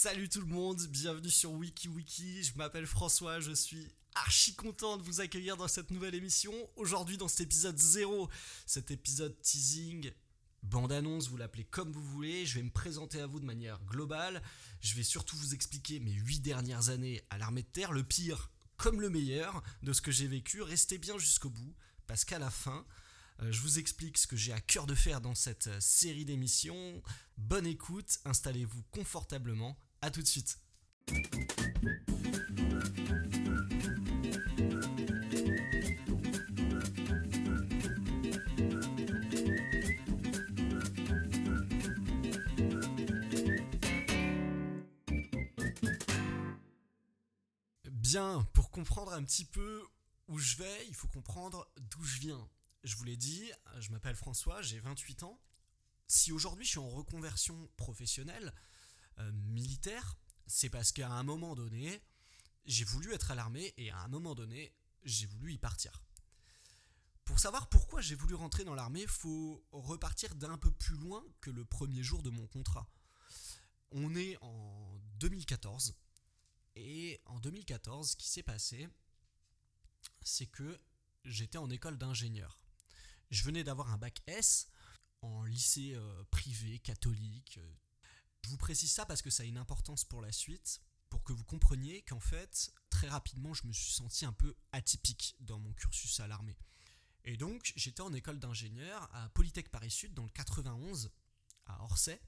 Salut tout le monde, bienvenue sur WikiWiki, je m'appelle François, je suis archi content de vous accueillir dans cette nouvelle émission. Aujourd'hui dans cet épisode 0, cet épisode teasing, bande-annonce, vous l'appelez comme vous voulez, je vais me présenter à vous de manière globale, je vais surtout vous expliquer mes 8 dernières années à l'armée de terre, le pire comme le meilleur de ce que j'ai vécu, restez bien jusqu'au bout, parce qu'à la fin, euh, je vous explique ce que j'ai à cœur de faire dans cette euh, série d'émissions. Bonne écoute, installez-vous confortablement. À tout de suite. Bien, pour comprendre un petit peu où je vais, il faut comprendre d'où je viens je vous l'ai dit, je m'appelle François, j'ai 28 ans. Si aujourd'hui je suis en reconversion professionnelle, euh, militaire, c'est parce qu'à un moment donné, j'ai voulu être à l'armée et à un moment donné, j'ai voulu y partir. Pour savoir pourquoi j'ai voulu rentrer dans l'armée, faut repartir d'un peu plus loin que le premier jour de mon contrat. On est en 2014 et en 2014, ce qui s'est passé, c'est que j'étais en école d'ingénieur. Je venais d'avoir un bac S en lycée euh, privé, catholique. Je vous précise ça parce que ça a une importance pour la suite, pour que vous compreniez qu'en fait, très rapidement, je me suis senti un peu atypique dans mon cursus à l'armée. Et donc, j'étais en école d'ingénieur à Polytech Paris Sud, dans le 91, à Orsay.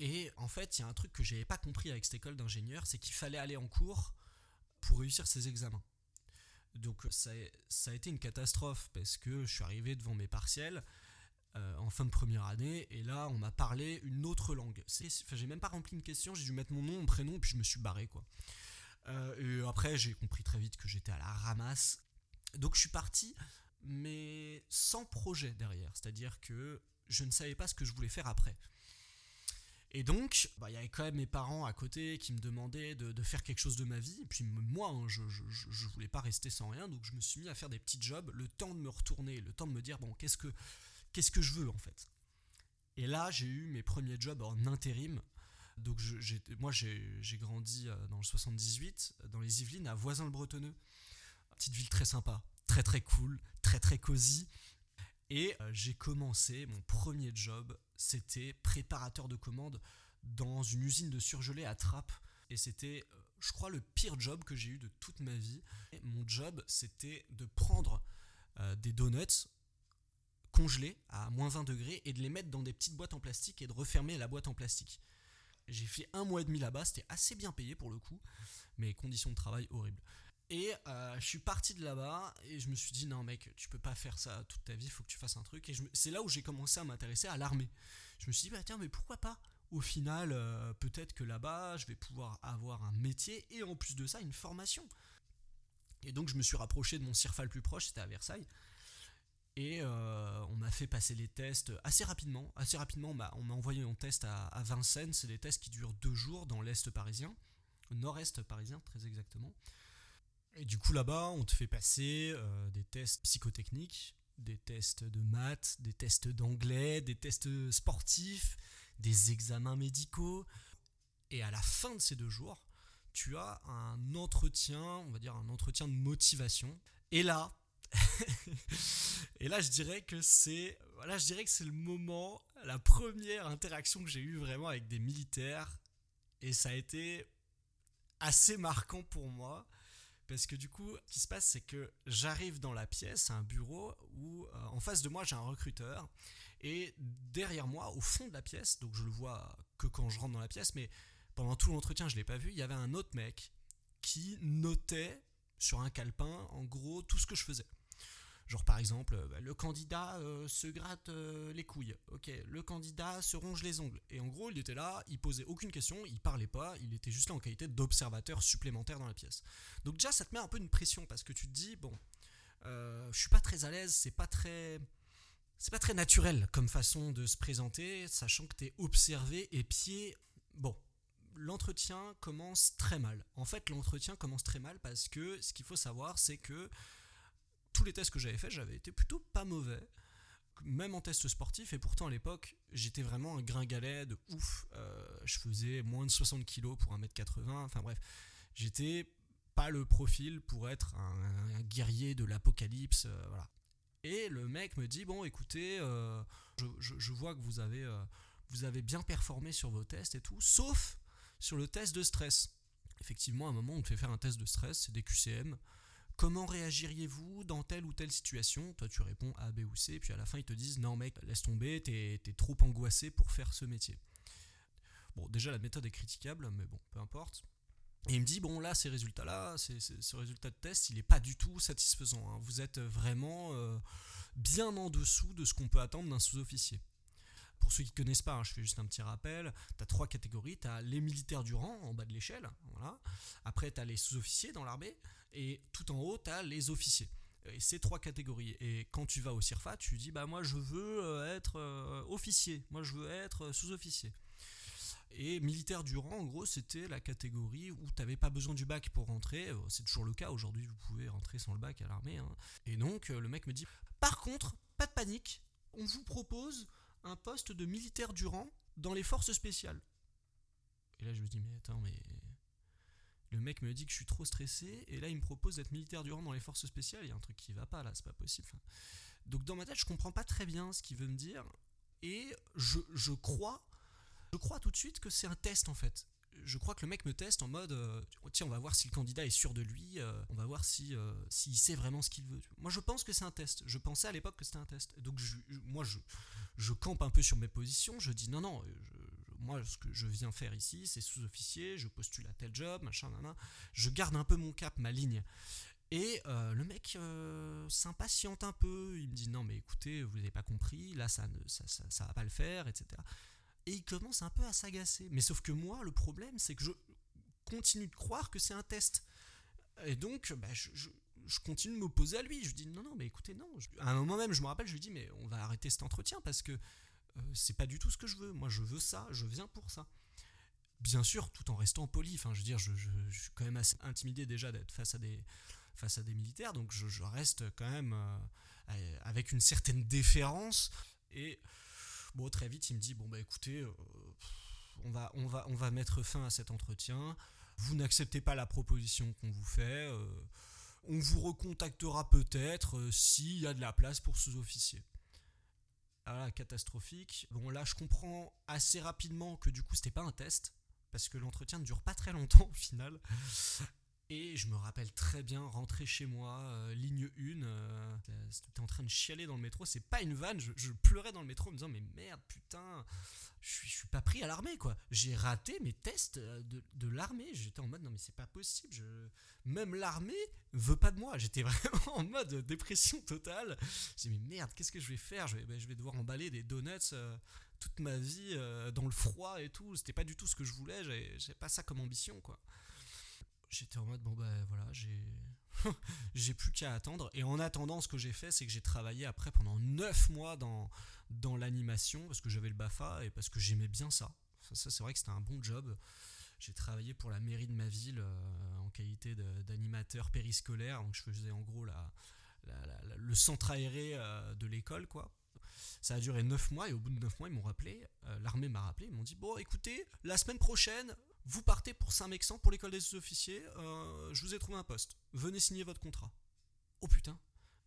Et en fait, il y a un truc que j'avais pas compris avec cette école d'ingénieur, c'est qu'il fallait aller en cours pour réussir ses examens. Donc ça, a été une catastrophe parce que je suis arrivé devant mes partiels euh, en fin de première année et là on m'a parlé une autre langue. Enfin, j'ai même pas rempli une question, j'ai dû mettre mon nom, mon prénom puis je me suis barré quoi. Euh, après j'ai compris très vite que j'étais à la ramasse. Donc je suis parti mais sans projet derrière, c'est-à-dire que je ne savais pas ce que je voulais faire après. Et donc, bah, il y avait quand même mes parents à côté qui me demandaient de, faire quelque chose de ma vie. Et puis moi, hein, je, je, voulais pas rester sans rien, donc je me suis mis à faire des petits jobs, le temps de me retourner, le temps de me dire, bon, qu'est-ce que, qu'est-ce que je veux en fait? Et là, j'ai eu mes premiers jobs en intérim. Donc moi, j'ai grandi euh, dans le 78, dans les Yvelines, à Voisin-le-Bretonneux. Petite ville très sympa, très très cool, très très cosy. Et euh, j'ai commencé mon premier job, c'était préparateur de commandes dans une usine de surgelés à Trappes. Et c'était, euh, je crois, le pire job que j'ai eu de toute ma vie. mon job, c'était de prendre des donuts congelés à moins 20 degrés et de les mettre dans des petites boîtes en plastique et de refermer la boîte en plastique. J'ai fait un mois et demi là-bas, c'était assez bien payé pour le coup, mais conditions de travail horribles. Et euh, je suis parti de là-bas et je me suis dit non mec, tu peux pas faire ça toute ta vie, faut que tu fasses un truc. Et c'est là où j'ai commencé à m'intéresser à l'armée. Je me suis dit bah tiens mais pourquoi pas? Au final, euh, peut-être que là-bas, je vais pouvoir avoir un métier et en plus de ça une formation. Et donc je me suis rapproché de mon CIRFA le plus proche, c'était à Versailles. Et euh, on m'a fait passer les tests assez rapidement. Assez rapidement, on m'a envoyé un test à, à Vincennes. C'est des tests qui durent deux jours dans l'Est parisien, nord-est parisien très exactement. Et du coup, là-bas, on te fait passer euh, des tests psychotechniques, des tests de maths, des tests d'anglais, des tests sportifs, des examens médicaux. Et à la fin de ces deux jours, tu as un entretien, on va dire un entretien de motivation. Et là, et là, je dirais que c'est, voilà, je dirais que c'est le moment, la première interaction que j'ai eue vraiment avec des militaires, et ça a été assez marquant pour moi parce que du coup, ce qui se passe, c'est que j'arrive dans la pièce, un bureau, où euh, en face de moi, j'ai un recruteur. Et derrière moi, au fond de la pièce, donc je le vois que quand je rentre dans la pièce, mais pendant tout l'entretien, je ne l'ai pas vu, il y avait un autre mec qui notait sur un calepin, en gros, tout ce que je faisais. Genre par exemple, euh, bah, le candidat euh, se gratte euh, les couilles. Ok, le candidat se ronge les ongles. Et en gros, il était là, il posait aucune question, il parlait pas, il était juste là en qualité d'observateur supplémentaire dans la pièce. Donc déjà, ça te met un peu une pression parce que tu te dis bon, je suis pas très à l'aise, c'est pas très c'est pas très naturel comme façon de se présenter, sachant que tu es observé et pied. Bon, l'entretien commence très mal. En fait, l'entretien commence très mal parce que ce qu'il faut savoir, c'est que tous les tests que j'avais faits, j'avais été plutôt pas mauvais. même en test sportif, et pourtant à l'époque, j'étais vraiment un gringalet de ouf. Euh, je faisais moins de 60 kg pour 1m80, enfin bref, j'étais pas le profil pour être un, guerrier de l'apocalypse, euh, voilà. Et le mec me dit, bon écoutez, euh, je, vois que vous avez, vous avez bien performé sur vos tests et tout, sauf sur le test de stress. Effectivement, à un moment, on te fait faire un test de stress, c'est des QCM. Comment réagiriez-vous dans telle ou telle situation? Toi, tu réponds A, B ou C, puis à la fin, ils te disent Non, mec, laisse tomber, t'es es trop angoissé pour faire ce métier. Bon, déjà, la méthode est critiquable, mais bon, peu importe. Et il me dit Bon, là, ces résultats-là, ce résultat de test, il n'est pas du tout satisfaisant. Hein. Vous êtes vraiment euh, bien en dessous de ce qu'on peut attendre d'un sous-officier. Pour ceux qui ne connaissent pas, hein, je fais juste un petit rappel. Tu as trois catégories. Tu as les militaires du rang, en bas de l'échelle. Voilà. Après, tu as les sous-officiers dans l'armée. Et tout en haut, tu as les officiers. Et c'est trois catégories. Et quand tu vas au CIRFA, tu dis bah moi je veux euh, être euh, officier, moi je veux être euh, sous-officier. Et militaire du rang, en gros, c'était la catégorie où tu n'avais pas besoin du bac pour rentrer. C'est toujours le cas. Aujourd'hui, vous pouvez rentrer sans le bac à l'armée. Hein. Et donc, le mec me dit Par contre, pas de panique, on vous propose un poste de militaire du rang dans les forces spéciales. Et là, je me dis Mais attends, mais le mec me dit que je suis trop stressé, et là il me propose d'être militaire du rang dans les forces spéciales, il y a un truc qui va pas là, c'est pas possible. Donc dans ma tête, je comprends pas très bien ce qu'il veut me dire, et je, crois, je crois tout de suite que c'est un test en fait. Je crois que le mec me teste en mode, euh, tiens, on va voir si le candidat est sûr de lui, euh, on va voir si euh, s'il sait vraiment ce qu'il veut. Moi, je pense que c'est un test. Je pensais à l'époque que c'était un test. Donc, moi, je, je campe un peu sur mes positions. Je dis non, non, moi, ce que je viens faire ici, c'est sous-officier, je postule à tel job, machin, nan, Je garde un peu mon cap, ma ligne. Et le mec s'impatiente un peu. Il me dit non, mais écoutez, vous n'avez pas compris, là, ça ne ça, ça, va pas le faire, etc. Et il commence un peu à s'agacer. Mais sauf que moi, le problème, c'est que je continue de croire que c'est un test. Et donc, bah, je, continue de m'opposer à lui. Je lui dis non, non, mais écoutez, non. À un moment même, je me rappelle, je lui dis mais on va arrêter cet entretien parce que euh, c'est pas du tout ce que je veux. Moi, je veux ça, je viens pour ça. Bien sûr, tout en restant poli. Enfin, je veux dire, je, suis quand même assez intimidé déjà d'être face à des face à des militaires, donc je, reste quand même euh, avec une certaine déférence. Et bon, très vite, il me dit bon bah écoutez, euh, on va on va on va mettre fin à cet entretien. Vous n'acceptez pas la proposition qu'on vous fait. on vous recontactera peut-être s'il y a de la place pour sous-officier. Ah, catastrophique. Bon, là, je comprends assez rapidement que du coup, c'était pas un test, parce que l'entretien ne dure pas très longtemps au final. Et je me rappelle très bien rentrer chez moi, euh, ligne 1, euh, en train de chialer dans le métro, c'est pas une vanne, je, pleurais dans le métro en me disant mais merde, putain, je suis, pas pris à l'armée quoi. J'ai raté mes tests euh, de, l'armée, j'étais en mode non mais c'est pas possible, même l'armée veut pas de moi, j'étais vraiment en mode dépression totale. J'ai dit mais merde, qu'est-ce que je vais faire? Je vais, ben, devoir emballer des donuts euh, toute ma vie dans le froid et tout, c'était pas du tout ce que je voulais, j'avais pas ça comme ambition quoi j'étais en mode bon ben voilà j'ai j'ai plus qu'à attendre. Et en attendant ce que j'ai fait c'est que j'ai travaillé après pendant 9 mois dans dans l'animation parce que j'avais le Bafa et parce que j'aimais bien ça. Ça, c'est vrai que c'était un bon job. J'ai travaillé pour la mairie de ma ville euh, en qualité d'animateur périscolaire. Donc je faisais en gros la, le centre aéré euh, de l'école quoi. Ça a duré 9 mois et au bout de 9 mois ils m'ont rappelé euh, l'armée m'a rappelé ils m'ont dit bon écoutez la semaine prochaine vous partez pour Saint-Mexan pour l'école des officiers, euh, je vous ai trouvé un poste, venez signer votre contrat. Oh putain.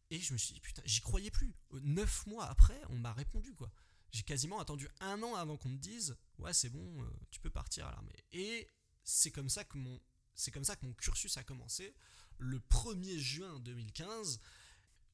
Et je me suis dit, putain, j'y croyais plus. Euh, neuf mois après, on m'a répondu quoi. J'ai quasiment attendu un an avant qu'on me dise, ouais c'est bon, euh, tu peux partir à l'armée. Et c'est comme mon, c'est comme ça que mon cursus a commencé. Le 1er juin 2015,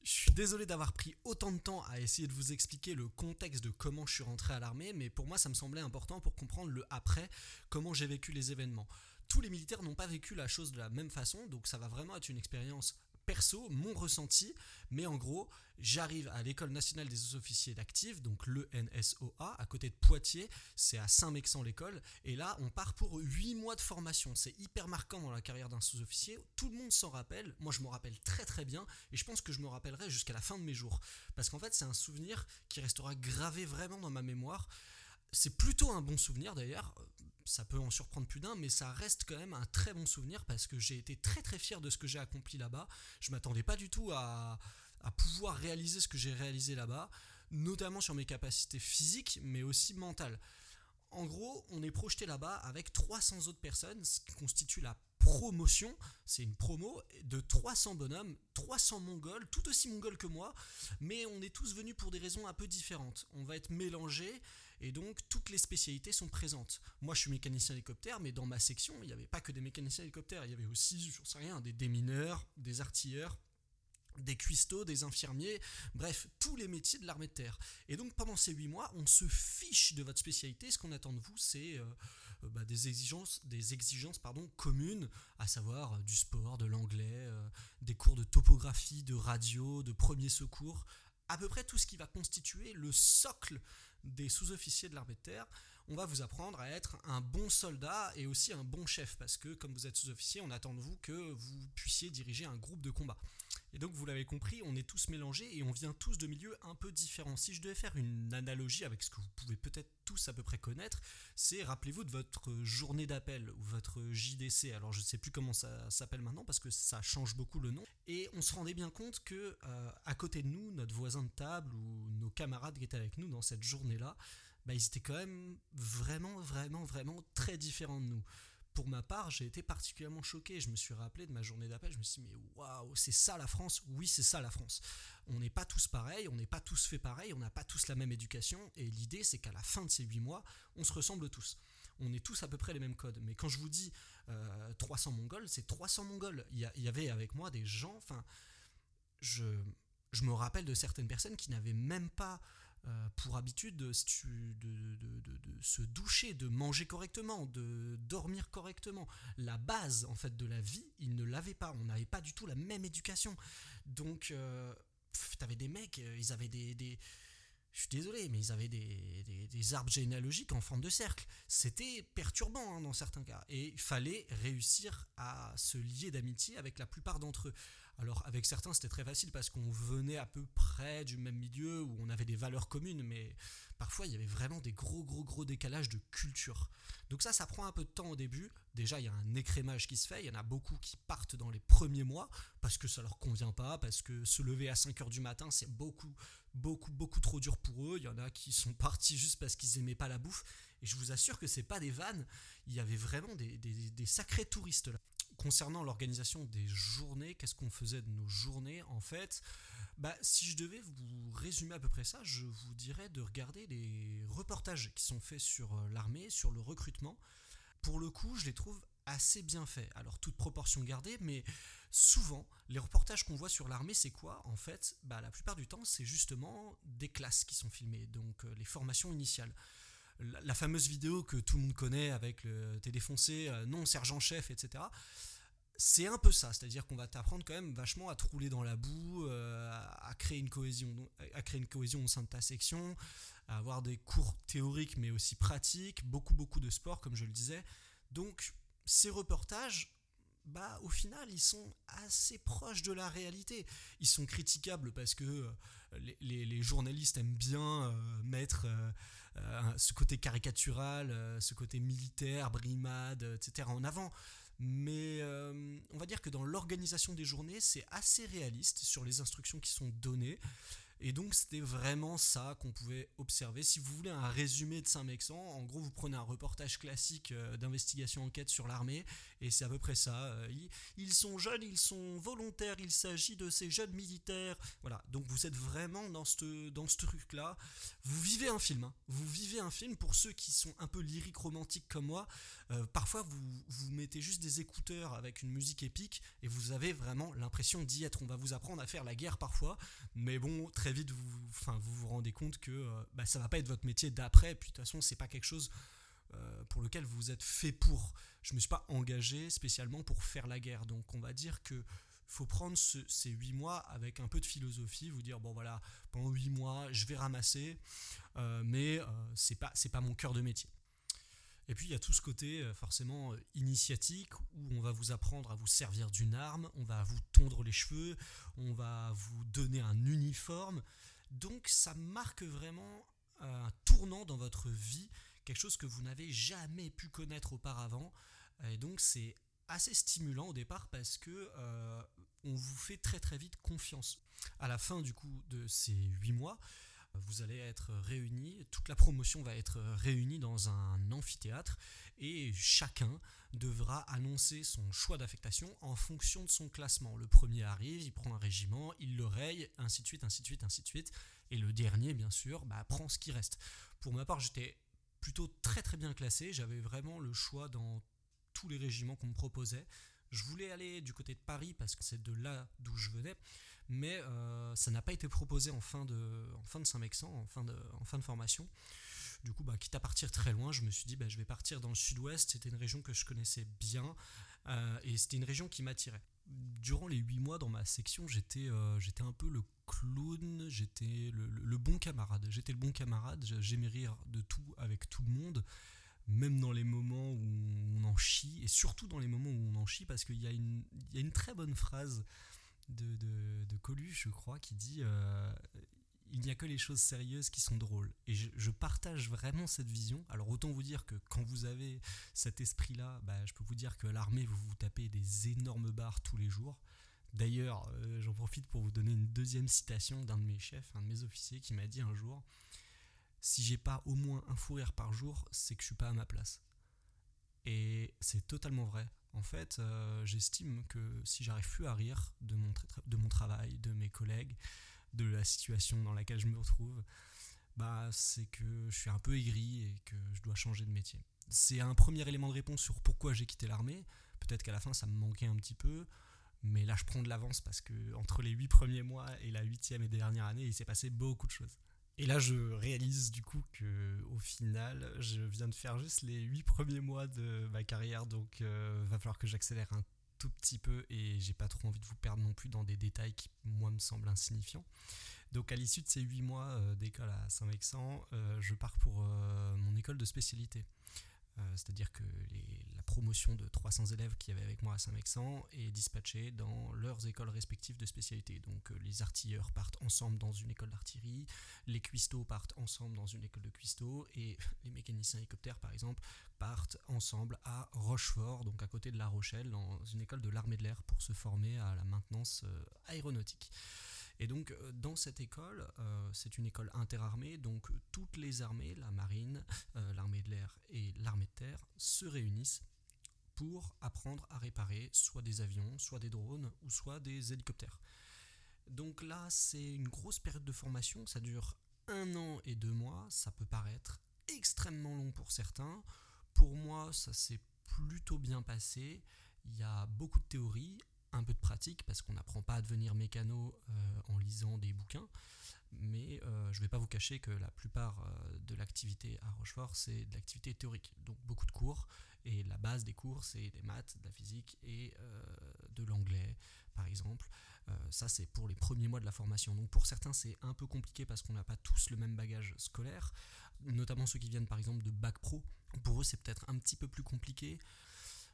je suis désolé d'avoir pris autant de temps à essayer de vous expliquer le contexte de comment je suis rentré à l'armée, mais pour moi ça me semblait important pour comprendre le après, comment j'ai vécu les événements. Tous les militaires n'ont pas vécu la chose de la même façon, donc ça va vraiment être une expérience perso, mon ressenti, mais en gros, j'arrive à l'école nationale des officiers d'actifs, donc le NSOA, à côté de Poitiers, c'est à Saint-Mexan l'école, et là on part pour 8 mois de formation, c'est hyper marquant dans la carrière d'un sous-officier, tout le monde s'en rappelle, moi je me rappelle très très bien, et je pense que je me rappellerai jusqu'à la fin de mes jours, parce qu'en fait c'est un souvenir qui restera gravé vraiment dans ma mémoire, c'est plutôt un bon souvenir d'ailleurs, ça peut en surprendre plus d'un, mais ça reste quand même un très bon souvenir parce que j'ai été très très fier de ce que j'ai accompli là-bas. Je m'attendais pas du tout à, pouvoir réaliser ce que j'ai réalisé là-bas. notamment sur mes capacités physiques, mais aussi mentales. En gros, on est projeté là-bas avec 300 autres personnes, ce qui constitue la promotion, c'est une promo de 300 bonhommes, 300 mongols, tout aussi mongols que moi, mais on est tous venus pour des raisons un peu différentes. On va être mélangés et donc toutes les spécialités sont présentes. Moi je suis mécanicien hélicoptère, mais dans ma section, il n'y avait pas que des mécaniciens hélicoptères, il y avait aussi, je sais rien, des démineurs, des artilleurs, des cuistots, des infirmiers, bref, tous les métiers de l'armée de terre. Et donc pendant ces 8 mois, on se fiche de votre spécialité, ce qu'on attend de vous, c'est euh, euh, bah, des exigences, des exigences communes, à savoir euh, du sport, de l'anglais, des cours de topographie, de radio, de premier secours, à peu près tout ce qui va constituer le socle des sous-officiers de l'armée de. On va vous apprendre à être un bon soldat et aussi un bon chef, parce que comme vous êtes sous-officier, on attend de vous que vous puissiez diriger un groupe de combat. Et donc vous l'avez compris, on est tous mélangés et on vient tous de milieux un peu différents. Si je devais faire une analogie avec ce que vous pouvez peut-être tous à peu près connaître, c'est rappelez-vous de votre journée d'appel ou votre JDC. Alors je ne sais plus comment ça s'appelle maintenant parce que ça change beaucoup le nom. Et on se rendait bien compte que euh, à côté de nous, notre voisin de table ou nos camarades qui étaient avec nous dans cette journée-là, bah, ils étaient quand même vraiment, vraiment, vraiment très différents de nous pour ma part, j'ai été particulièrement choqué. Je me suis rappelé de ma journée d'appel. Je me suis dit, mais waouh, c'est ça la France Oui, c'est ça la France. On n'est pas tous pareils, on n'est pas tous fait pareil, on n'a pas tous la même éducation. Et l'idée, c'est qu'à la fin de ces huit mois, on se ressemble tous. On est tous à peu près les mêmes codes. Mais quand je vous dis 300 euh, Mongols, c'est 300 Mongols. Il y, avait avec moi des gens, enfin, je, je me rappelle de certaines personnes qui n'avaient même pas euh, pour habitude de, se doucher, de manger correctement, de dormir correctement. La base en fait de la vie, ils ne l'avaient pas. On n'avait pas du tout la même éducation. Donc, euh, t'avais des mecs, euh, ils avaient des, je suis désolé, mais ils avaient des, arbres généalogiques en forme de cercle. C'était perturbant hein, dans certains cas. Et il fallait réussir à se lier d'amitié avec la plupart d'entre eux. Alors avec certains c'était très facile parce qu'on venait à peu près du même milieu où on avait des valeurs communes, mais parfois il y avait vraiment des gros gros gros décalages de culture. Donc ça ça prend un peu de temps au début. Déjà il y a un écrémage qui se fait, il y en a beaucoup qui partent dans les premiers mois parce que ça leur convient pas, parce que se lever à 5h du matin c'est beaucoup beaucoup beaucoup trop dur pour eux. Il y en a qui sont partis juste parce qu'ils aimaient pas la bouffe. Et je vous assure que c'est pas des vannes, il y avait vraiment des, des sacrés touristes là concernant l'organisation des journées, qu'est-ce qu'on faisait de nos journées en fait bah, Si je devais vous résumer à peu près ça, je vous dirais de regarder les reportages qui sont faits sur euh, l'armée, sur le recrutement. Pour le coup, je les trouve assez bien faits. Alors, toute proportion gardée, mais souvent, les reportages qu'on voit sur l'armée, c'est quoi En fait, bah, la plupart du temps, c'est justement des classes qui sont filmées, donc euh, les formations initiales la, fameuse vidéo que tout le monde connaît avec le T'es défoncé, euh, non sergent-chef, etc. C'est un peu ça, c'est-à-dire qu'on va t'apprendre quand même vachement à te rouler dans la boue, euh, à, créer une cohésion, à créer une cohésion au sein de ta section, à avoir des cours théoriques mais aussi pratiques, beaucoup beaucoup de sport comme je le disais. Donc ces reportages, bah, au final, ils sont assez proches de la réalité. Ils sont critiquables parce que euh, les, journalistes aiment bien mettre euh, ce côté caricatural, euh, ce côté militaire, brimade, etc. en avant. Mais euh, on va dire que dans l'organisation des journées, c'est assez réaliste sur les instructions qui sont données. Et donc c'était vraiment ça qu'on pouvait observer. Si vous voulez un résumé de Saint-Mexan, en gros vous prenez un reportage classique euh, d'investigation enquête sur l'armée, et c'est à peu près ça. Euh, ils, sont jeunes, ils sont volontaires, il s'agit de ces jeunes militaires. Voilà, donc vous êtes vraiment dans ce dans truc-là. Vous vivez un film, hein. vous vivez un film pour ceux qui sont un peu lyriques romantiques comme moi. Euh, parfois vous, vous mettez juste des écouteurs avec une musique épique, et vous avez vraiment l'impression d'y être. On va vous apprendre à faire la guerre parfois, mais bon, très vite vous, vous vous rendez compte que euh, bah, ça va pas être votre métier d'après, puis de toute façon c'est pas quelque chose euh, pour lequel vous êtes fait pour. Je me suis pas engagé spécialement pour faire la guerre, donc on va dire que faut prendre ces huit mois avec un peu de philosophie, vous dire bon voilà pendant huit mois je vais ramasser, euh, mais c'est pas c'est pas mon cœur de métier. Et puis il y a tout ce côté euh, forcément euh, initiatique où on va vous apprendre à vous servir d'une arme, on va vous tondre les cheveux, on va vous donner un uniforme. Donc ça marque vraiment un tournant dans votre vie, quelque chose que vous n'avez jamais pu connaître auparavant. Et donc c'est assez stimulant au départ parce que euh, on vous fait très très vite confiance. À la fin du coup de ces huit mois, vous allez être réunis, toute la promotion va être réunie dans un amphithéâtre et chacun devra annoncer son choix d'affectation en fonction de son classement. Le premier arrive, il prend un régiment, il le raye, ainsi de suite, ainsi de suite, ainsi de suite. Et le dernier, bien sûr, bah, prend ce qui reste. Pour ma part, j'étais plutôt très très bien classé, j'avais vraiment le choix dans tous les régiments qu'on me proposait. Je voulais aller du côté de Paris parce que c'est de là d'où je venais, mais euh, ça n'a pas été proposé en fin de, en fin de Saint-Mexan, en, fin de, en fin de formation. Du coup, bah, quitte à partir très loin, je me suis dit bah, je vais partir dans le sud-ouest. C'était une région que je connaissais bien euh, et c'était une région qui m'attirait. Durant les huit mois dans ma section, j'étais euh, j'étais un peu le clown, j'étais le, le, bon camarade. J'étais le bon camarade, j'aimais rire de tout avec tout le monde même dans les moments où on en chie, et surtout dans les moments où on en chie, parce qu'il y, a une très bonne phrase de, de, Coluche, je crois, qui dit euh, Il n'y a que les choses sérieuses qui sont drôles. Et je, partage vraiment cette vision. Alors autant vous dire que quand vous avez cet esprit-là, bah, je peux vous dire que l'armée, vous vous tapez des énormes barres tous les jours. D'ailleurs, euh, j'en profite pour vous donner une deuxième citation d'un de mes chefs, un de mes officiers, qui m'a dit un jour si j'ai pas au moins un fou rire par jour, c'est que je suis pas à ma place. Et c'est totalement vrai. En fait, euh, j'estime que si j'arrive plus à rire de mon, travail, de mes collègues, de la situation dans laquelle je me retrouve, bah c'est que je suis un peu aigri et que je dois changer de métier. C'est un premier élément de réponse sur pourquoi j'ai quitté l'armée. Peut-être qu'à la fin ça me manquait un petit peu, mais là je prends de l'avance parce que entre les huit premiers mois et la huitième et dernière année, il s'est passé beaucoup de choses. Et là, je réalise du coup que au final, je viens de faire juste les 8 premiers mois de ma carrière, donc euh, va falloir que j'accélère un tout petit peu et j'ai pas trop envie de vous perdre non plus dans des détails qui moi me semblent insignifiants. Donc à l'issue de ces 8 mois euh, d'école à Saint-Vexan, euh, je pars pour mon école de spécialité. Euh, c'est-à-dire que la promotion de 300 élèves qui avaient avec moi à Saint-Mexan est dispatchée dans leurs écoles respectives de spécialité. Donc euh, les artilleurs partent ensemble dans une école d'artillerie, les cuistots partent ensemble dans une école de cuistots, et les mécaniciens hélicoptères, par exemple, partent ensemble à Rochefort, donc à côté de La Rochelle, dans une école de l'armée de l'air pour se former à la maintenance euh, aéronautique. Et donc euh, dans cette école, euh, c'est une école interarmée, donc toutes les armées, la marine, euh, l'armée de l'air et l'armée de terre, se réunissent pour apprendre à réparer soit des avions, soit des drones ou soit des hélicoptères. Donc là, c'est une grosse période de formation, ça dure un an et deux mois, ça peut paraître extrêmement long pour certains. Pour moi, ça s'est plutôt bien passé. Il y a beaucoup de théories, un peu de pratique parce qu'on n'apprend pas à devenir mécano euh, en lisant des bouquins. Mais euh, je ne vais pas vous cacher que la plupart euh, de l'activité à Rochefort, c'est de l'activité théorique. Donc beaucoup de cours. Et la base des cours, c'est des maths, de la physique et de l'anglais, par exemple. ça, c'est pour les premiers mois de la formation. Donc pour certains, c'est un peu compliqué parce qu'on n'a pas tous le même bagage scolaire. Notamment ceux qui viennent, par exemple, de bac pro. Pour eux, c'est peut-être un petit peu plus compliqué.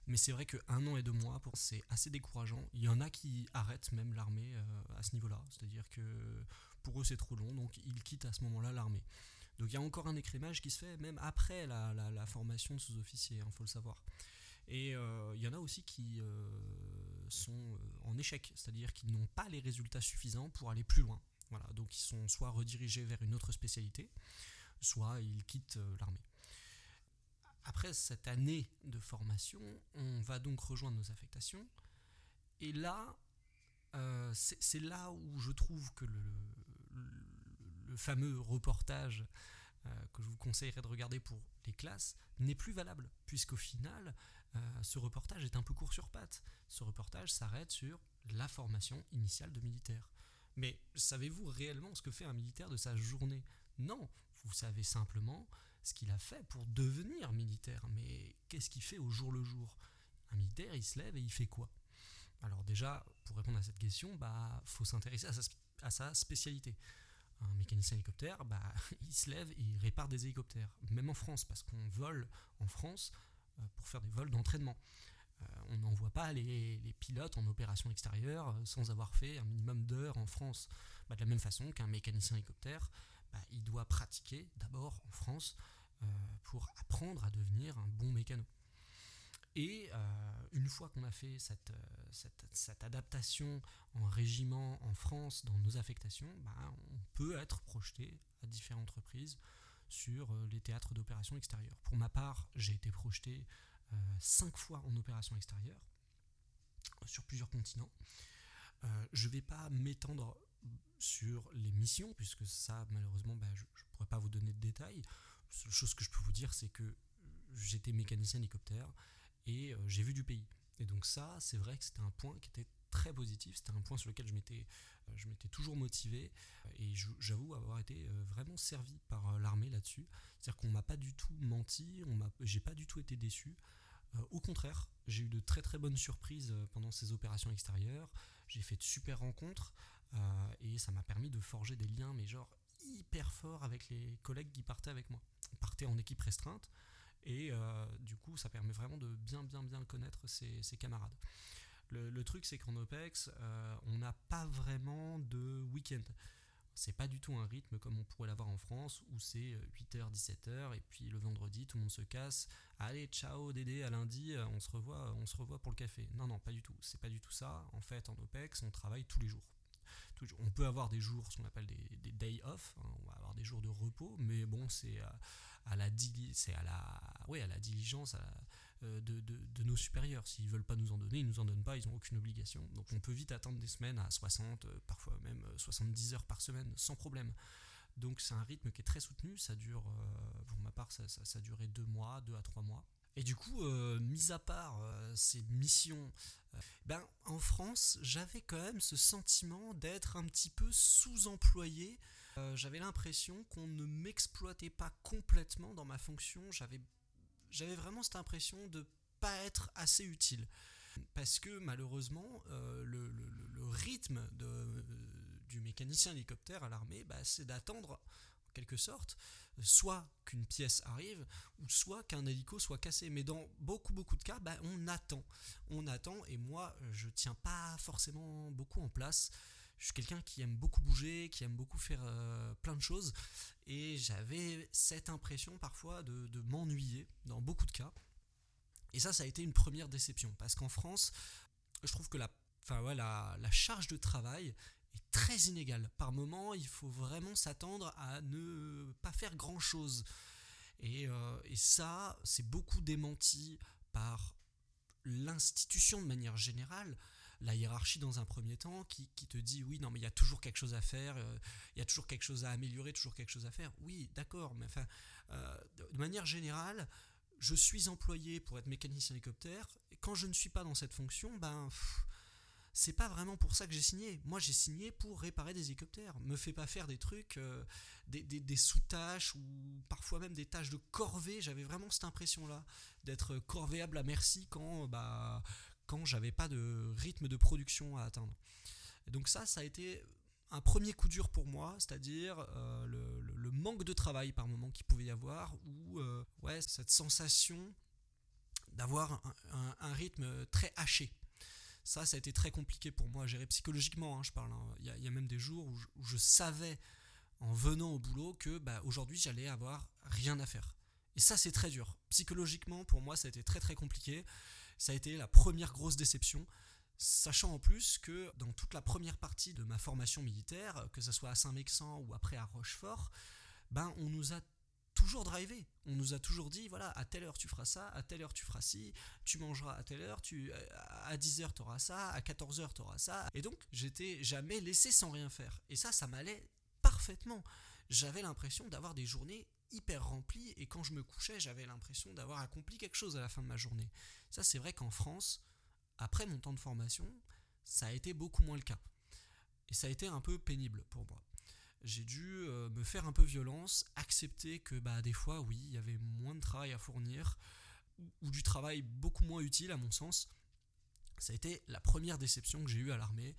Mais c'est vrai qu'un an et deux mois, c'est assez décourageant. Il y en a qui arrêtent même l'armée euh, à ce niveau-là. C'est-à-dire que pour eux, c'est trop long, donc ils quittent à ce moment-là l'armée. Donc il y a encore un écrémage qui se fait même après la, formation de sous-officier, il hein, faut le savoir. Et euh, il y en a aussi qui euh, sont en échec, c'est-à-dire qu'ils n'ont pas les résultats suffisants pour aller plus loin. Voilà, donc ils sont soit redirigés vers une autre spécialité, soit ils quittent l'armée. Après cette année de formation, on va donc rejoindre nos affectations. Et là, euh, c'est là où je trouve que le, fameux reportage euh, que je vous conseillerais de regarder pour les classes n'est plus valable, puisqu'au final, euh, ce reportage est un peu court sur pattes. Ce reportage s'arrête sur la formation initiale de militaire. Mais savez-vous réellement ce que fait un militaire de sa journée? Non, vous savez simplement ce qu'il a fait pour devenir militaire. Mais qu'est-ce qu'il fait au jour le jour? Un militaire, il se lève et il fait quoi? Alors déjà, pour répondre à cette question, bah faut s'intéresser à sa, spécialité. Un mécanicien hélicoptère, bah, il se lève et il répare des hélicoptères. Même en France, parce qu'on vole en France euh, pour faire des vols d'entraînement. Euh, on n'envoie pas les, pilotes en opération extérieure euh, sans avoir fait un minimum d'heures en France. Bah, de la même façon qu'un mécanicien hélicoptère, bah, il doit pratiquer d'abord en France euh, pour apprendre à devenir un bon mécano. Et euh, une fois qu'on a fait cette, euh, cette, adaptation en régiment en France dans nos affectations, bah, on peut être projeté à différentes reprises sur les théâtres d'opérations extérieures. Pour ma part, j'ai été projeté cinq fois en opération extérieure sur plusieurs continents. je ne vais pas m'étendre sur les missions, puisque ça, malheureusement, bah, je ne pourrais pas vous donner de détails. La seule chose que je peux vous dire, c'est que j'étais mécanicien hélicoptère et euh, j'ai vu du pays. Et donc ça, c'est vrai que c'était un point qui était très positif, c'était un point sur lequel je m'étais, euh, je m'étais toujours motivé et j'avoue avoir été euh, vraiment servi par l'armée là-dessus. C'est-à-dire qu'on m'a pas du tout menti, on m'a, j'ai pas du tout été déçu. au contraire, j'ai eu de très très bonnes surprises pendant ces opérations extérieures. J'ai fait de super rencontres et ça m'a permis de forger des liens, mais genre hyper forts avec les collègues qui partaient avec moi. On partait en équipe restreinte et euh, du coup, ça permet vraiment de bien, bien, bien connaître ses, camarades. Le, truc, c'est qu'en OPEX, euh, on n'a pas vraiment de week-end. C'est pas du tout un rythme comme on pourrait l'avoir en France où c'est 8h, 17h et puis le vendredi tout le monde se casse. Allez, ciao Dédé, à lundi, euh, on se revoit, on se revoit pour le café. Non, non, pas du tout. C'est pas du tout ça. En fait, en OPEX, on travaille tous les jours. On peut avoir des jours, ce qu'on appelle des, des day off, hein. on va avoir des jours de repos, mais bon, c'est à la, diligence euh, de, nos supérieurs. S'ils veulent pas nous en donner, ils nous en donnent pas, ils n'ont aucune obligation. Donc on peut vite attendre des semaines à 60, euh, parfois même 70 euh, heures par semaine, sans problème. Donc c'est un rythme qui est très soutenu, ça dure, pour ma part, ça, ça, a duré deux mois, deux à trois mois. Et du coup, mis à part ces missions, ben, en France, j'avais quand même ce sentiment d'être un petit peu sous-employé euh, j'avais l'impression qu'on ne m'exploitait pas complètement dans ma fonction. J'avais, j'avais vraiment cette impression de pas être assez utile. Parce que malheureusement, euh, le, rythme de, du mécanicien hélicoptère à l'armée, bah, c'est d'attendre, en quelque sorte, soit qu'une pièce arrive, ou soit qu'un hélico soit cassé. Mais dans beaucoup, beaucoup de cas, bah, on attend. On attend, et moi, je tiens pas forcément beaucoup en place je suis quelqu'un qui aime beaucoup bouger, qui aime beaucoup faire euh, plein de choses, et j'avais cette impression parfois de, m'ennuyer dans beaucoup de cas. Et ça, ça a été une première déception, parce qu'en France, je trouve que la, la, charge de travail très inégale. Par moment, il faut vraiment s'attendre à ne pas faire grand-chose. Euh, et ça, c'est beaucoup démenti par l'institution de manière générale la hiérarchie dans un premier temps qui, te dit oui, non, mais il y a toujours quelque chose à faire, euh, il y a toujours quelque chose à améliorer, toujours quelque chose à faire. Oui, d'accord, mais enfin, euh, de manière générale, je suis employé pour être mécanicien hélicoptère, quand je ne suis pas dans cette fonction, ben. C'est pas vraiment pour ça que j'ai signé. Moi, j'ai signé pour réparer des hélicoptères. Me fais pas faire des trucs, euh, des, sous-tâches ou parfois même des tâches de corvée. J'avais vraiment cette impression-là d'être corvéable à merci quand, bah, quand j'avais pas de rythme de production à atteindre. Donc ça, ça a été un premier coup dur pour moi, c'est-à-dire euh, le, manque de travail par moment qu'il pouvait y avoir, ou euh, ouais, cette sensation d'avoir un, rythme très haché. Ça, ça a été très compliqué pour moi à gérer psychologiquement, hein, je parle. Hein. Il, y a, même des jours où je, savais, en venant au boulot, que bah, aujourd'hui, j'allais avoir rien à faire. Et ça, c'est très dur. Psychologiquement, pour moi, ça a été très très compliqué ça a été la première grosse déception. Sachant en plus que dans toute la première partie de ma formation militaire, que ce soit à Saint-Mexan ou après à Rochefort, ben on nous a toujours drivé. On nous a toujours dit voilà, à telle heure tu feras ça, à telle heure tu feras ci, tu mangeras à telle heure, tu à 10h tu auras ça, à 14h tu auras ça. Et donc, j'étais jamais laissé sans rien faire. Et ça ça m'allait parfaitement. J'avais l'impression d'avoir des journées hyper rempli et quand je me couchais, j'avais l'impression d'avoir accompli quelque chose à la fin de ma journée. Ça, c'est vrai qu'en France, après mon temps de formation, ça a été beaucoup moins le cas. Et ça a été un peu pénible pour moi. J'ai dû euh, me faire un peu violence, accepter que bah, des fois, oui, il y avait moins de travail à fournir, ou du travail beaucoup moins utile à mon sens. Ça a été la première déception que j'ai eue à l'armée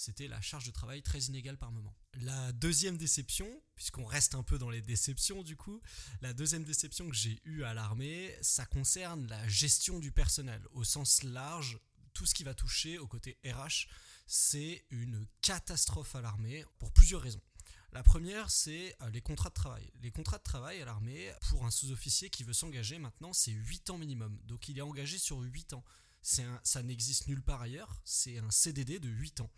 c'était la charge de travail très inégale par moment. La deuxième déception, puisqu'on reste un peu dans les déceptions du coup, la deuxième déception que j'ai eue à l'armée, ça concerne la gestion du personnel au sens large. Tout ce qui va toucher au côté RH, c'est une catastrophe à l'armée pour plusieurs raisons. La première, c'est euh, les contrats de travail. Les contrats de travail à l'armée, pour un sous-officier qui veut s'engager maintenant, c'est 8 ans minimum. Donc il est engagé sur 8 ans. Ça n'existe nulle part ailleurs. C'est un CDD de 8 ans.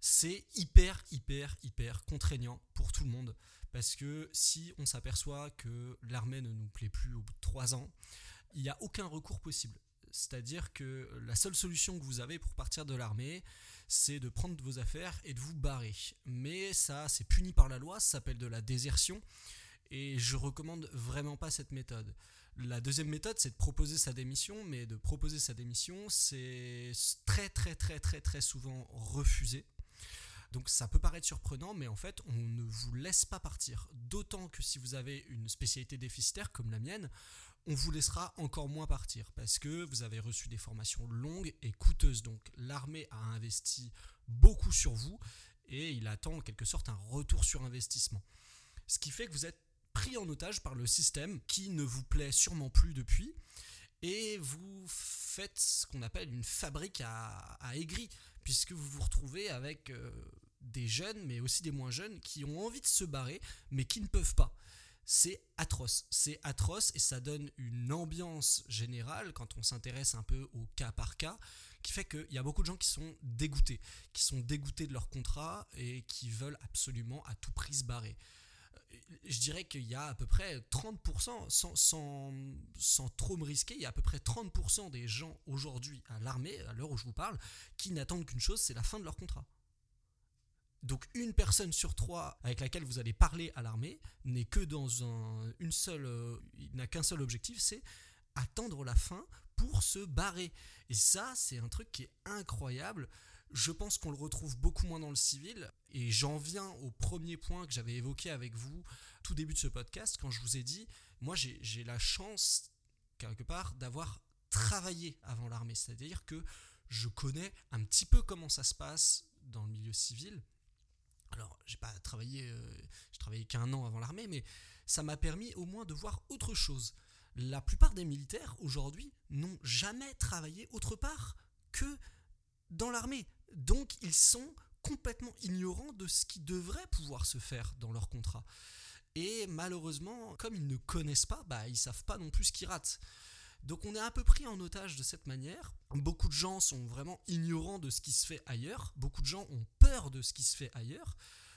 C'est hyper, hyper, hyper contraignant pour tout le monde. Parce que si on s'aperçoit que l'armée ne nous plaît plus au bout de 3 ans, il n'y a aucun recours possible. C'est-à-dire que la seule solution que vous avez pour partir de l'armée, c'est de prendre vos affaires et de vous barrer. Mais ça, c'est puni par la loi, ça s'appelle de la désertion. Et je recommande vraiment pas cette méthode. La deuxième méthode, c'est de proposer sa démission, mais de proposer sa démission, c'est très très très très très souvent refusé. Donc ça peut paraître surprenant, mais en fait, on ne vous laisse pas partir. D'autant que si vous avez une spécialité déficitaire comme la mienne, on vous laissera encore moins partir parce que vous avez reçu des formations longues et coûteuses. Donc l'armée a investi beaucoup sur vous et il attend en quelque sorte un retour sur investissement. Ce qui fait que vous êtes pris en otage par le système qui ne vous plaît sûrement plus depuis et vous faites ce qu'on appelle une fabrique à, aigris puisque vous vous retrouvez avec euh, des jeunes mais aussi des moins jeunes qui ont envie de se barrer mais qui ne peuvent pas. C'est atroce, c'est atroce et ça donne une ambiance générale quand on s'intéresse un peu au cas par cas qui fait qu'il y a beaucoup de gens qui sont dégoûtés, qui sont dégoûtés de leur contrat et qui veulent absolument à tout prix se barrer je dirais qu'il y a à peu près 30%, sans, sans, sans, trop me risquer, il y a à peu près 30% des gens aujourd'hui à l'armée, à l'heure où je vous parle, qui n'attendent qu'une chose, c'est la fin de leur contrat. Donc une personne sur trois avec laquelle vous allez parler à l'armée n'est que dans un, une seule, euh, il n'a qu'un seul objectif, c'est attendre la fin pour se barrer. Et ça, c'est un truc qui est incroyable. Je pense qu'on le retrouve beaucoup moins dans le civil. Et j'en viens au premier point que j'avais évoqué avec vous tout début de ce podcast, quand je vous ai dit, moi j'ai la chance, quelque part, d'avoir travaillé avant l'armée. C'est-à-dire que je connais un petit peu comment ça se passe dans le milieu civil. Alors, j'ai pas travaillé, euh, travaillé qu'un an avant l'armée, mais ça m'a permis au moins de voir autre chose. La plupart des militaires aujourd'hui n'ont jamais travaillé autre part que dans l'armée. Donc ils sont complètement ignorants de ce qui devrait pouvoir se faire dans leur contrat. Et malheureusement, comme ils ne connaissent pas, bah, ils savent pas non plus ce qu'ils ratent. Donc on est un peu pris en otage de cette manière. Beaucoup de gens sont vraiment ignorants de ce qui se fait ailleurs. Beaucoup de gens ont peur de ce qui se fait ailleurs.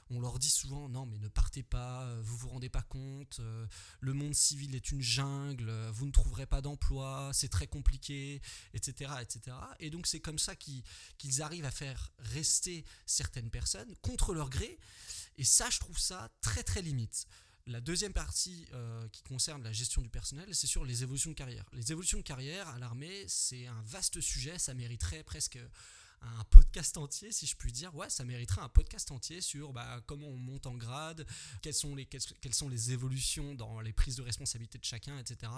On leur dit souvent non mais ne partez pas, euh, vous vous rendez pas compte, euh, le monde civil est une jungle, euh, vous ne trouverez pas d'emploi, c'est très compliqué, etc. etc. Et donc c'est comme ça qu'ils arrivent à faire rester certaines personnes contre leur gré. Et ça je trouve ça très très limite. La deuxième partie qui concerne la gestion du personnel, c'est sur les évolutions de carrière. Les évolutions de carrière à l'armée, c'est un vaste sujet, ça mériterait presque un podcast entier, si je puis dire. Ouais, ça mériterait un podcast entier sur bah, comment on monte en grade, quelles sont, les, quelles sont les évolutions dans les prises de responsabilité de chacun, etc.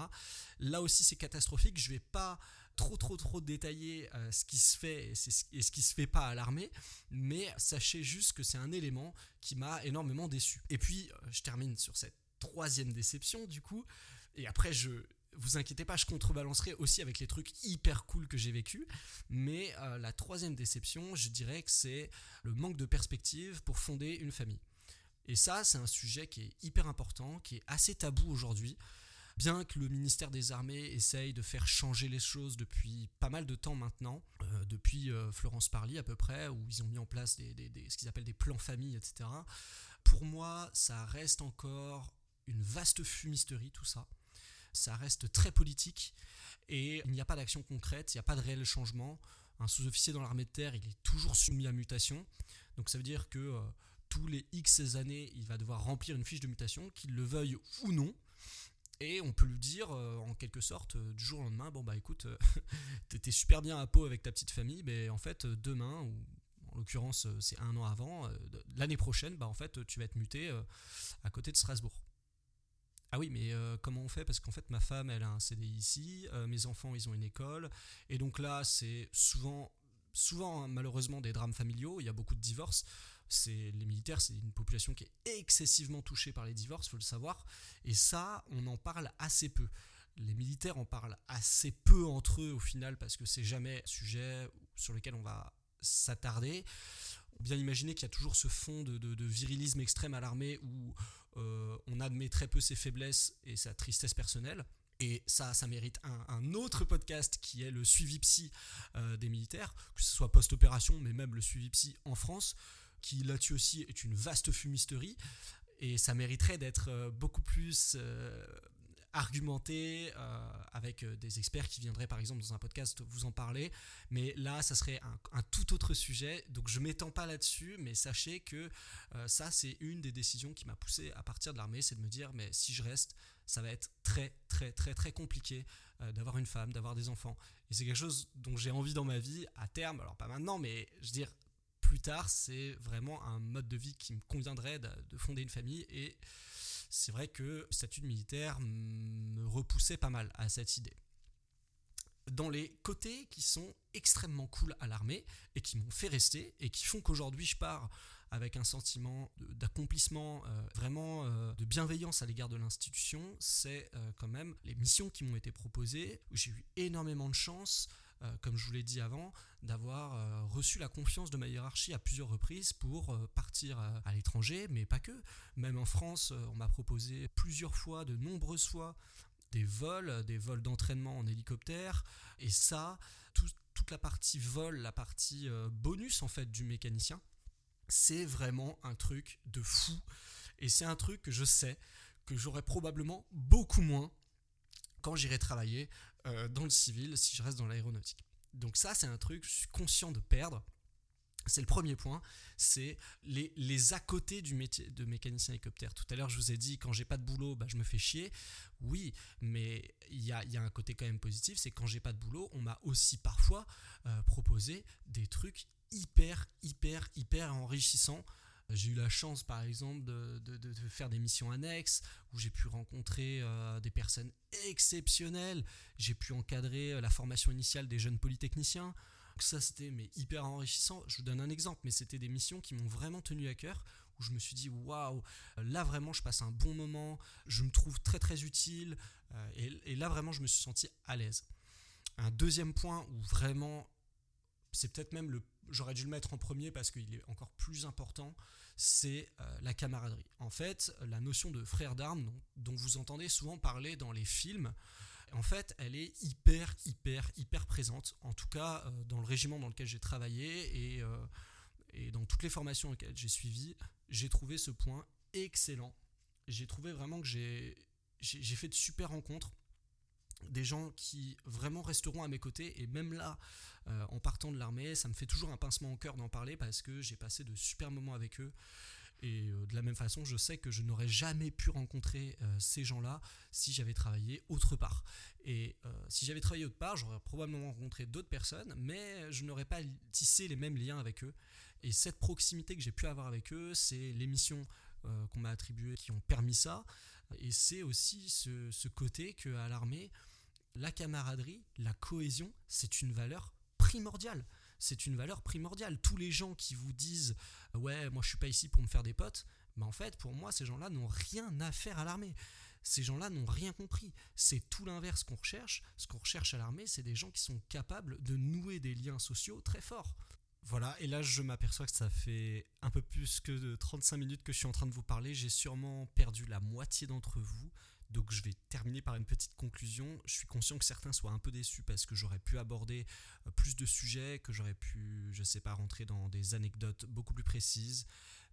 Là aussi, c'est catastrophique. Je vais pas trop trop trop détailler euh, ce qui se fait et, ce qui se fait pas à l'armée, mais sachez juste que c'est un élément qui m'a énormément déçu. Et puis, euh, je termine sur cette troisième déception du coup, et après je, vous inquiétez pas, je contrebalancerai aussi avec les trucs hyper cool que j'ai vécu. Mais euh, la troisième déception, je dirais que c'est le manque de perspective pour fonder une famille. Et ça, c'est un sujet qui est hyper important, qui est assez tabou aujourd'hui. Bien que le ministère des Armées essaye de faire changer les choses depuis pas mal de temps maintenant, euh, depuis euh, Florence Parly à peu près, où ils ont mis en place ce qu'ils appellent des plans famille, etc. Pour moi, ça reste encore une vaste fumisterie tout ça ça reste très politique et il n'y a pas d'action concrète, il n'y a pas de réel changement. Un sous-officier dans l'armée de terre, il est toujours soumis à mutation. Donc ça veut dire que euh, tous les X années, il va devoir remplir une fiche de mutation, qu'il le veuille ou non. Et on peut lui dire, euh, en quelque sorte, euh, du jour au lendemain, bon bah écoute, t'étais super bien à peau avec ta petite famille, mais en fait, demain, ou en l'occurrence c'est un an avant, l'année prochaine, bah en fait, tu vas être muté à côté de Strasbourg. Ah oui, mais euh, comment on fait? Parce qu'en fait, ma femme, elle a un CDI ici, euh, mes enfants, ils ont une école, et donc là, c'est souvent, souvent hein, malheureusement des drames familiaux. Il y a beaucoup de divorces. C'est les militaires, c'est une population qui est excessivement touchée par les divorces, faut le savoir. Et ça, on en parle assez peu. Les militaires en parlent assez peu entre eux au final parce que c'est jamais un sujet sur lequel on va s'attarder bien imaginer qu'il y a toujours ce fond de, virilisme extrême à l'armée où euh, on admet très peu ses faiblesses et sa tristesse personnelle. Et ça, ça mérite un, autre podcast qui est le suivi psy euh, des militaires, que ce soit post-opération, mais même le suivi psy en France, qui là-dessus aussi est une vaste fumisterie. Et ça mériterait d'être euh, beaucoup plus euh, argumenté avec des experts qui viendraient par exemple dans un podcast vous en parler. Mais là, ça serait un, tout autre sujet. Donc je m'étends pas là-dessus, mais sachez que ça, c'est une des décisions qui m'a poussé à partir de l'armée, c'est de me dire, mais si je reste, ça va être très très très très compliqué euh, d'avoir une femme, d'avoir des enfants. Et c'est quelque chose dont j'ai envie dans ma vie à terme, alors pas maintenant, mais je veux dire plus tard, c'est vraiment un mode de vie qui me conviendrait de, de fonder une famille. Et c'est vrai que le statut militaire me repoussait pas mal à cette idée dans les côtés qui sont extrêmement cool à l'armée et qui m'ont fait rester et qui font qu'aujourd'hui je pars avec un sentiment d'accomplissement, euh, vraiment euh, de bienveillance à l'égard de l'institution, c'est euh, quand même les missions qui m'ont été proposées, où j'ai eu énormément de chance, comme je vous l'ai dit avant, d'avoir reçu la confiance de ma hiérarchie à plusieurs reprises pour partir à l'étranger, mais pas que. Même en France, on m'a proposé plusieurs fois, de nombreuses fois, des vols, des vols d'entraînement en hélicoptère, et ça, toute la partie vol, la partie bonus en fait du mécanicien, c'est vraiment un truc de fou. Et c'est un truc que je sais que j'aurai probablement beaucoup moins quand j'irai travailler euh, dans le civil si je reste dans l'aéronautique. Donc ça, c'est un truc je suis conscient de perdre. C'est le premier point, c'est les, les à côté du métier de mécanicien hélicoptère. Tout à l'heure, je vous ai dit, quand j'ai pas de boulot, bah, je me fais chier. Oui, mais il y a, y a, un côté quand même positif, c'est quand j'ai pas de boulot, on m'a aussi parfois euh, proposé des trucs hyper, hyper, hyper enrichissant. J'ai eu la chance, par exemple, de, faire des missions annexes où j'ai pu rencontrer euh, des personnes exceptionnelles. J'ai pu encadrer euh, la formation initiale des jeunes polytechniciens. Donc ça, c'était hyper enrichissant. Je vous donne un exemple, mais c'était des missions qui m'ont vraiment tenu à cœur, où je me suis dit waouh, là vraiment, je passe un bon moment, je me trouve très très utile, euh, et, et là vraiment, je me suis senti à l'aise. Un deuxième point où vraiment c'est peut-être même le j'aurais dû le mettre en premier parce qu'il est encore plus important, c'est euh, la camaraderie. En fait, la notion de frère d'armes dont, vous entendez souvent parler dans les films, en fait, elle est hyper, hyper, hyper présente. En tout cas, euh, dans le régiment dans lequel j'ai travaillé et, euh, et dans toutes les formations auxquelles j'ai suivi, j'ai trouvé ce point excellent. J'ai trouvé vraiment que j'ai fait de super rencontres des gens qui vraiment resteront à mes côtés. Et même là euh, en partant de l'armée ça me fait toujours un pincement au cœur d'en parler parce que j'ai passé de super moments avec eux. Et euh, de la même façon je sais que je n'aurais jamais pu rencontrer euh, ces gens là si j'avais travaillé autre part. Et si j'avais travaillé autre part j'aurais probablement rencontré d'autres personnes mais je n'aurais pas tissé les mêmes liens avec eux. Et cette proximité que j'ai pu avoir avec eux c'est les missions qu'on m'a attribuées qui ont permis ça et c'est aussi ce, côté qu'à l'armée la camaraderie, la cohésion, c'est une valeur primordiale. C'est une valeur primordiale. Tous les gens qui vous disent ouais, moi je suis pas ici pour me faire des potes, mais en fait, pour moi, ces gens-là n'ont rien à faire à l'armée. Ces gens-là n'ont rien compris. C'est tout l'inverse qu'on recherche. Ce qu'on recherche à l'armée, c'est des gens qui sont capables de nouer des liens sociaux très forts. Voilà, et là je m'aperçois que ça fait un peu plus que de 35 minutes que je suis en train de vous parler. J'ai sûrement perdu la moitié d'entre vous. Donc je vais terminer par une petite conclusion. Je suis conscient que certains soient un peu déçus parce que j'aurais pu aborder euh, plus de sujets, que j'aurais pu, je sais pas, rentrer dans des anecdotes beaucoup plus précises,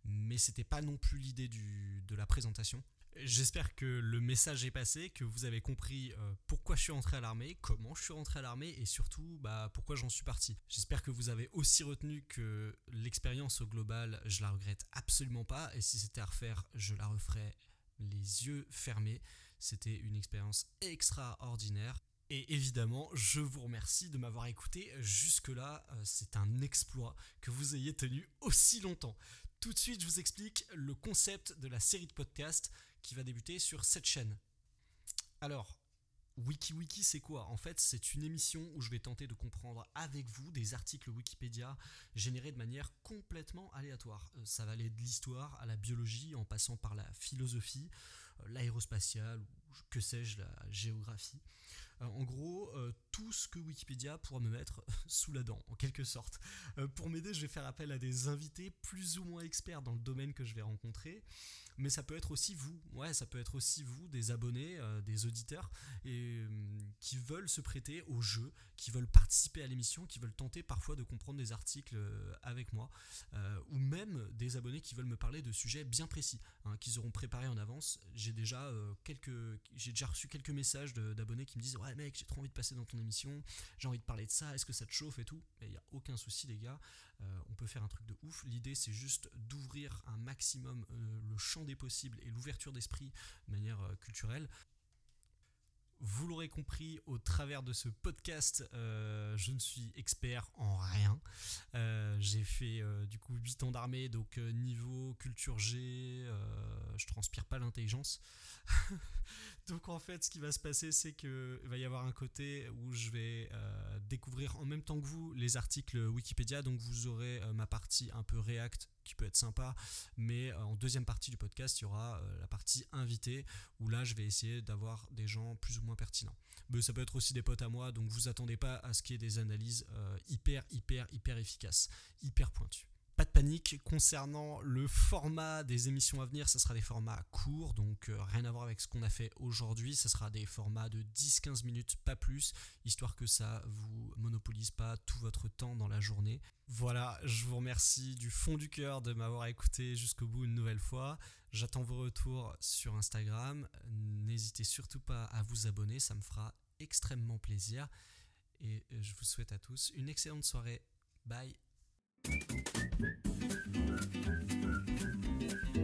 mais c'était pas non plus l'idée de la présentation. J'espère que le message est passé, que vous avez compris euh, pourquoi je suis rentré à l'armée, comment je suis rentré à l'armée et surtout bah, pourquoi j'en suis parti. J'espère que vous avez aussi retenu que l'expérience au global, je la regrette absolument pas et si c'était à refaire, je la referais les yeux fermés. C'était une expérience extraordinaire. Et évidemment, je vous remercie de m'avoir écouté jusque-là. Euh, c'est un exploit que vous ayez tenu aussi longtemps. Tout de suite, je vous explique le concept de la série de podcasts qui va débuter sur cette chaîne. Alors, WikiWiki, c'est quoi? En fait, c'est une émission où je vais tenter de comprendre avec vous des articles Wikipédia générés de manière complètement aléatoire. Euh, ça va aller de l'histoire à la biologie en passant par la philosophie. L'aérospatiale ou que sais-je, la géographie. Euh, en gros, euh, tout ce que Wikipédia pourra me mettre sous la dent, en quelque sorte. Euh, pour m'aider, je vais faire appel à des invités plus ou moins experts dans le domaine que je vais rencontrer, mais ça peut être aussi vous, ouais, ça peut être aussi vous, des abonnés, des auditeurs, et, qui veulent se prêter au jeu, qui veulent participer à l'émission, qui veulent tenter parfois de comprendre des articles avec moi, ou même des abonnés qui veulent me parler de sujets bien précis, hein, qu'ils auront préparés en avance. Déjà quelques, j'ai déjà reçu quelques messages d'abonnés qui me disent ouais mec j'ai trop envie de passer dans ton émission, j'ai envie de parler de ça, est-ce que ça te chauffe et tout? Mais il n'y a aucun souci les gars, euh, on peut faire un truc de ouf. L'idée c'est juste d'ouvrir un maximum euh, le champ des possibles et l'ouverture d'esprit de manière euh, culturelle. Vous l'aurez compris au travers de ce podcast, je ne suis expert en rien. j'ai fait du coup 8 ans d'armée, donc niveau culture G, je transpire pas l'intelligence. Donc en fait, ce qui va se passer, c'est qu'il va y avoir un côté où je vais euh, en même temps que vous les articles Wikipédia. Donc vous aurez euh, ma partie un peu React qui peut être sympa, mais euh, en deuxième partie du podcast, il y aura la partie invité où là, je vais essayer d'avoir des gens plus ou moins pertinents. Mais ça peut être aussi des potes à moi, donc vous attendez pas à ce qu'il y ait des analyses hyper, hyper, hyper efficaces, hyper pointues pas de panique concernant le format des émissions à venir, ce sera des formats courts, donc euh, rien à voir avec ce qu'on a fait aujourd'hui, ce sera des formats de 10-15 minutes, pas plus, histoire que ça vous monopolise pas tout votre temps dans la journée. Voilà, je vous remercie du fond du cœur de m'avoir écouté jusqu'au bout une nouvelle fois. J'attends vos retours sur Instagram. N'hésitez surtout pas à vous abonner, ça me fera extrêmement plaisir. Et je vous souhaite à tous une excellente soirée. Bye なんで?